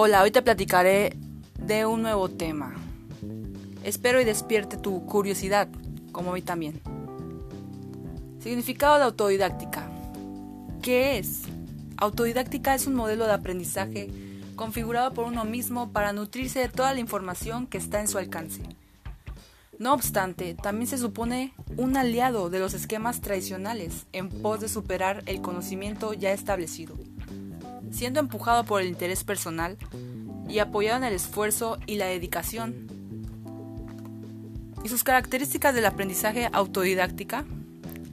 Hola, hoy te platicaré de un nuevo tema. Espero y despierte tu curiosidad, como hoy también. Significado de autodidáctica. ¿Qué es? Autodidáctica es un modelo de aprendizaje configurado por uno mismo para nutrirse de toda la información que está en su alcance. No obstante, también se supone un aliado de los esquemas tradicionales en pos de superar el conocimiento ya establecido, siendo empujado por el interés personal y apoyado en el esfuerzo y la dedicación. ¿Y sus características del aprendizaje autodidáctica?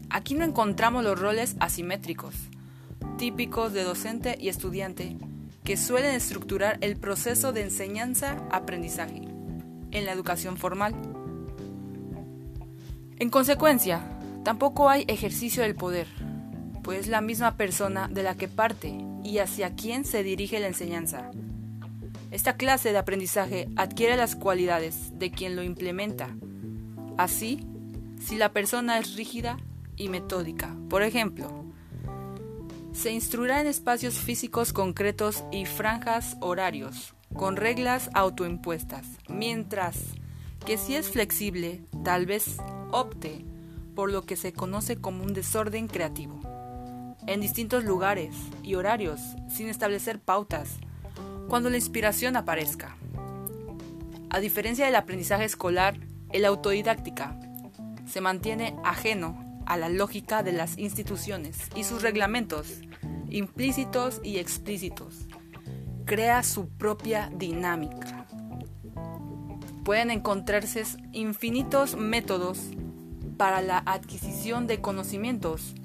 Aquí no encontramos los roles asimétricos, típicos de docente y estudiante, que suelen estructurar el proceso de enseñanza-aprendizaje en la educación formal. En consecuencia, tampoco hay ejercicio del poder, pues la misma persona de la que parte y hacia quién se dirige la enseñanza. Esta clase de aprendizaje adquiere las cualidades de quien lo implementa. Así, si la persona es rígida y metódica, por ejemplo, se instruirá en espacios físicos concretos y franjas horarios, con reglas autoimpuestas, mientras que si es flexible, tal vez opte por lo que se conoce como un desorden creativo, en distintos lugares y horarios, sin establecer pautas, cuando la inspiración aparezca. A diferencia del aprendizaje escolar, el autodidáctica se mantiene ajeno a la lógica de las instituciones y sus reglamentos, implícitos y explícitos. Crea su propia dinámica. Pueden encontrarse infinitos métodos para la adquisición de conocimientos,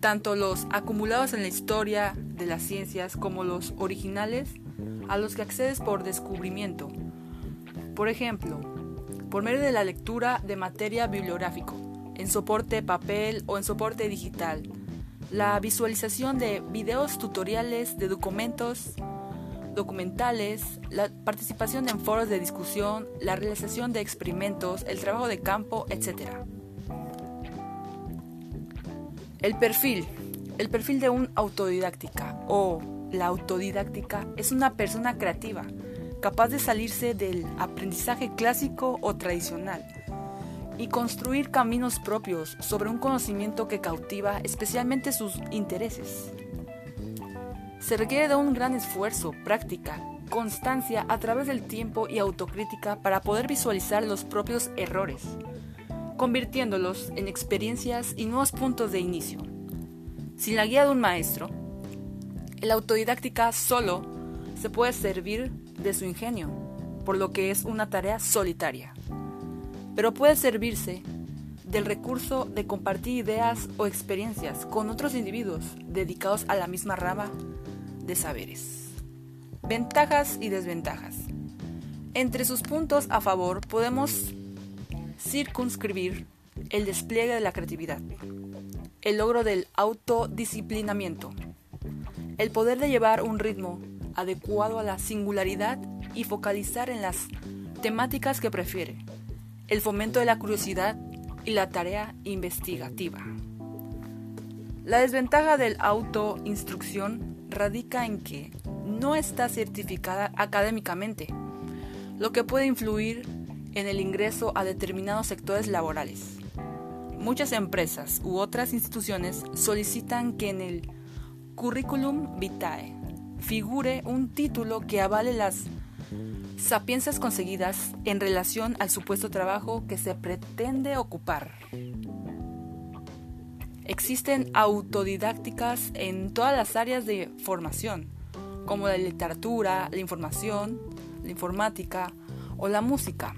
tanto los acumulados en la historia de las ciencias como los originales a los que accedes por descubrimiento. Por ejemplo, por medio de la lectura de materia bibliográfico, en soporte papel o en soporte digital, la visualización de videos tutoriales de documentos documentales, la participación en foros de discusión, la realización de experimentos, el trabajo de campo, etc. El perfil. El perfil de un autodidáctica o la autodidáctica es una persona creativa, capaz de salirse del aprendizaje clásico o tradicional y construir caminos propios sobre un conocimiento que cautiva especialmente sus intereses. Se requiere de un gran esfuerzo, práctica, constancia a través del tiempo y autocrítica para poder visualizar los propios errores, convirtiéndolos en experiencias y nuevos puntos de inicio. Sin la guía de un maestro, el autodidáctica solo se puede servir de su ingenio, por lo que es una tarea solitaria. Pero puede servirse del recurso de compartir ideas o experiencias con otros individuos dedicados a la misma rama de saberes. Ventajas y desventajas. Entre sus puntos a favor podemos circunscribir el despliegue de la creatividad, el logro del autodisciplinamiento, el poder de llevar un ritmo adecuado a la singularidad y focalizar en las temáticas que prefiere, el fomento de la curiosidad y la tarea investigativa. La desventaja del autoinstrucción radica en que no está certificada académicamente, lo que puede influir en el ingreso a determinados sectores laborales. Muchas empresas u otras instituciones solicitan que en el curriculum vitae figure un título que avale las sapiensas conseguidas en relación al supuesto trabajo que se pretende ocupar. Existen autodidácticas en todas las áreas de formación, como la literatura, la información, la informática o la música.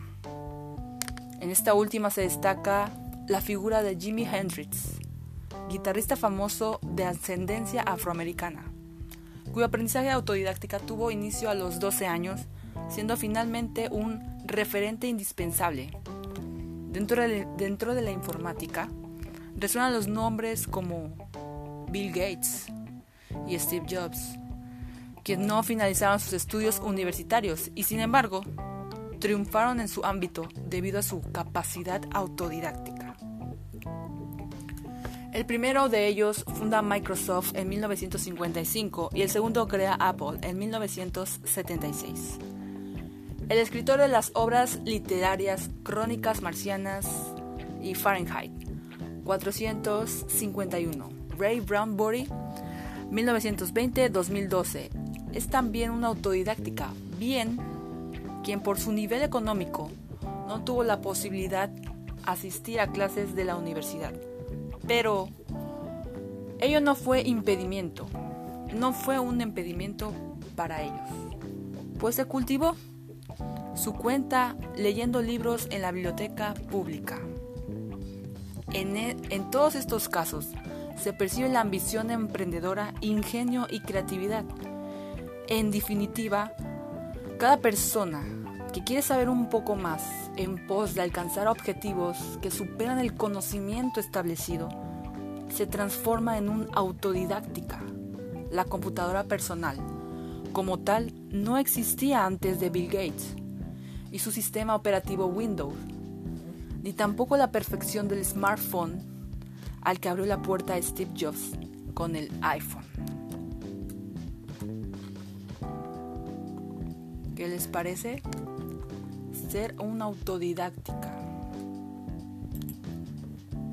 En esta última se destaca la figura de Jimi Hendrix, guitarrista famoso de ascendencia afroamericana, cuyo aprendizaje autodidáctica tuvo inicio a los 12 años, siendo finalmente un referente indispensable. Dentro de, la informática, resuenan los nombres como Bill Gates y Steve Jobs, quienes no finalizaron sus estudios universitarios y sin embargo triunfaron en su ámbito debido a su capacidad autodidáctica. El primero de ellos funda Microsoft en 1955 y el segundo crea Apple en 1976. El escritor de las obras literarias Crónicas Marcianas y Fahrenheit 451, Ray Brownbury, 1920-2012, es también una autodidáctica, bien quien por su nivel económico no tuvo la posibilidad de asistir a clases de la universidad. Pero ello no fue impedimento, no fue un impedimento para ellos, pues se cultivó su cuenta leyendo libros en la biblioteca pública. En, e, en, todos estos casos se percibe la ambición emprendedora, ingenio y creatividad. En definitiva, cada persona que quiere saber un poco más en pos de alcanzar objetivos que superan el conocimiento establecido, se transforma en un autodidáctica. La computadora personal, como tal, no existía antes de Bill Gates y su sistema operativo Windows, ni tampoco la perfección del smartphone al que abrió la puerta Steve Jobs con el iPhone. ¿Qué les parece? ser una autodidáctica.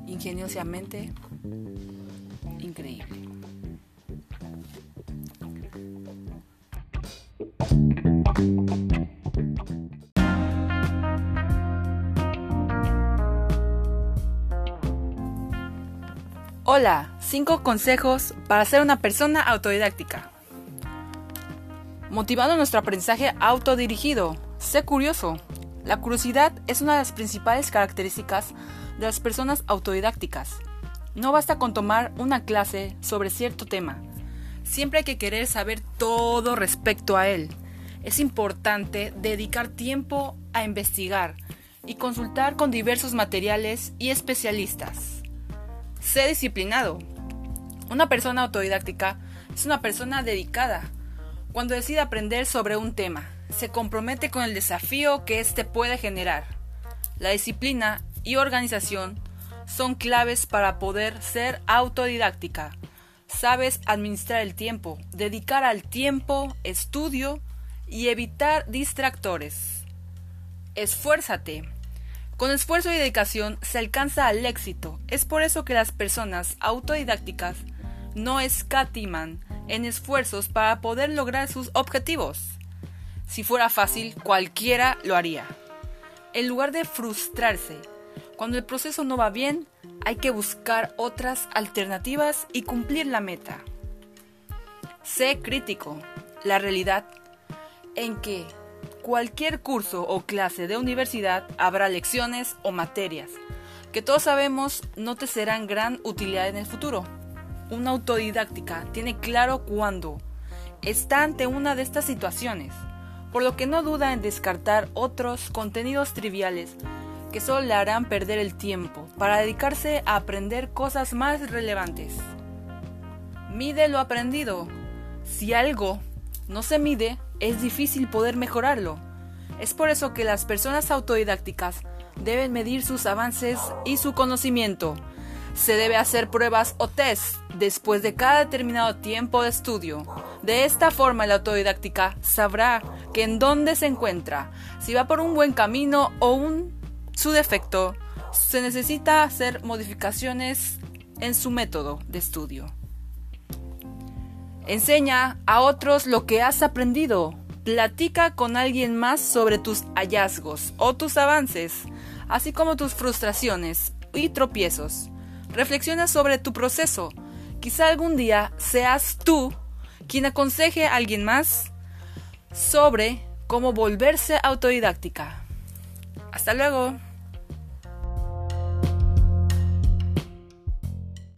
Ingeniosamente increíble. Hola, cinco consejos para ser una persona autodidáctica. Motivando nuestro aprendizaje autodirigido. Sé curioso, la curiosidad es una de las principales características de las personas autodidácticas. No basta con tomar una clase sobre cierto tema. Siempre hay que querer saber todo respecto a él. Es importante dedicar tiempo a investigar y consultar con diversos materiales y especialistas. Sé disciplinado. Una persona autodidáctica es una persona dedicada cuando decide aprender sobre un tema se compromete con el desafío que éste puede generar. La disciplina y organización son claves para poder ser autodidáctica. Sabes administrar el tiempo, dedicar al tiempo, estudio y evitar distractores. Esfuérzate. Con esfuerzo y dedicación se alcanza el éxito. Es por eso que las personas autodidácticas no escatiman en esfuerzos para poder lograr sus objetivos. Si fuera fácil, cualquiera lo haría. En lugar de frustrarse, cuando el proceso no va bien, hay que buscar otras alternativas y cumplir la meta. Sé crítico. La realidad en que cualquier curso o clase de universidad habrá lecciones o materias que todos sabemos no te serán gran utilidad en el futuro. Una autodidáctica tiene claro cuándo está ante una de estas situaciones por lo que no duda en descartar otros contenidos triviales que solo le harán perder el tiempo para dedicarse a aprender cosas más relevantes. Mide lo aprendido. Si algo no se mide, es difícil poder mejorarlo. Es por eso que las personas autodidácticas deben medir sus avances y su conocimiento. Se debe hacer pruebas o test después de cada determinado tiempo de estudio. De esta forma, la autodidáctica sabrá que en dónde se encuentra, si va por un buen camino o un su defecto, se necesita hacer modificaciones en su método de estudio. Enseña a otros lo que has aprendido. Platica con alguien más sobre tus hallazgos o tus avances, así como tus frustraciones y tropiezos. Reflexiona sobre tu proceso. Quizá algún día seas tú quien aconseje a alguien más sobre cómo volverse autodidáctica. Hasta luego.